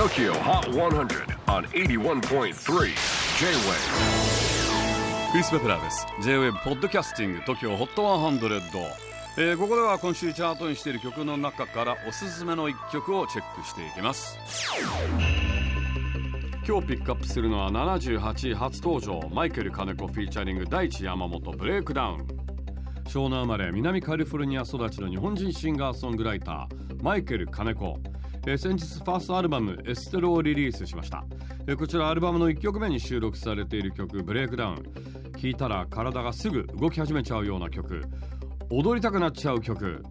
TOKYO HOT 100 on 81.3 J-WAVE クリス・ペプラーです。J-WAVE PODCASTING TOKYO HOT 100、えー、ここでは今週チャートインしている曲の中からおすすめの一曲をチェックしていきます。今日ピックアップするのは78位初登場 Michael Kaneko featuring Daichi Yamamoto BREAKDOWN 湘南生まれ南カリフォルニア育ちの日本人シンガーソングライター Michael Kaneko。えー、先日ファーストアルバム「エステロ」をリリースしました、えー、こちらアルバムの1曲目に収録されている曲「BREAKDOWN」聴いたら体がすぐ動き始めちゃうような曲。踊りたくなっちゃう曲。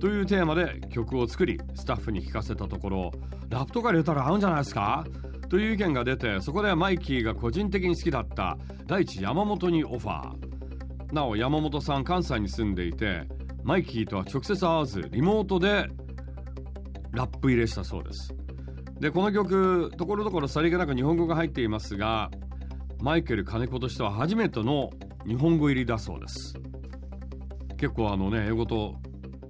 というテーマで曲を作りスタッフに聴かせたところラップとか入れたら合うんじゃないですか？という意見が出てそこでマイキーが個人的に好きだった Daichi Yamamoto にオファー。なお山本さん関西に住んでいてマイキーとは直接会わずリモートでラップ入れしたそうです。でこの曲ところどころさりげなく日本語が入っていますがマイケル金子としては初めての日本語入りだそうです。結構あのね英語と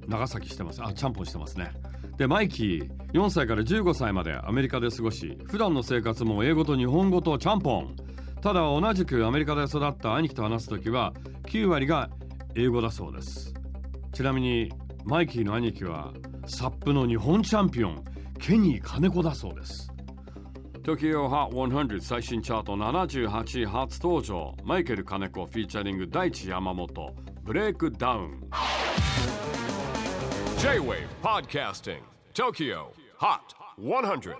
長崎してます。あちゃんぽんしてますね。でマイキー4歳から15歳までアメリカで過ごし普段の生活も英語と日本語とちゃんぽんただ同じくアメリカで育った兄貴と話す時は9割が英語だそうです。ちなみにマイキーの兄貴は SUP の日本チャンピオンケニー金子だそうです。Tokyo Hot 100最新チャート78位初登場。 Michael Kaneko featuring Daichi Yamamoto BREAKDOWN。J-Wave Podcasting Tokyo Hot 100